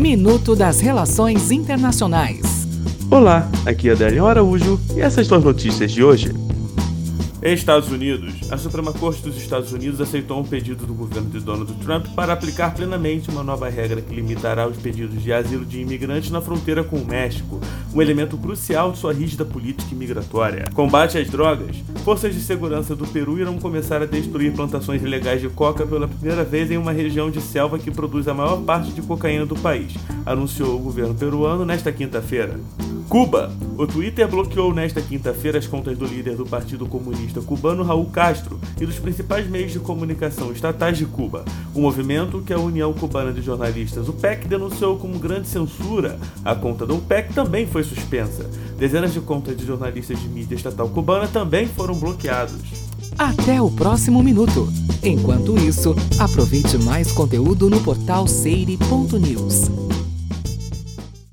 Minuto das Relações Internacionais. Olá, aqui é Adélio Araújo e essas são as notícias de hoje. Estados Unidos. A Suprema Corte dos Estados Unidos aceitou um pedido do governo de Donald Trump para aplicar plenamente uma nova regra que limitará os pedidos de asilo de imigrantes na fronteira com o México, um elemento crucial de sua rígida política migratória. Combate às drogas. Forças de segurança do Peru irão começar a destruir plantações ilegais de coca pela primeira vez em uma região de selva que produz a maior parte de cocaína do país, anunciou o governo peruano nesta quinta-feira. Cuba. O Twitter bloqueou nesta quinta-feira as contas do líder do Partido Comunista cubano Raul Castro e dos principais meios de comunicação estatais de Cuba. O movimento que a União Cubana de Jornalistas, o PEC, denunciou como grande censura. A conta do PEC também foi suspensa. Dezenas de contas de jornalistas de mídia estatal cubana também foram bloqueados. Até o próximo minuto. Enquanto isso, aproveite mais conteúdo no portal seire.news.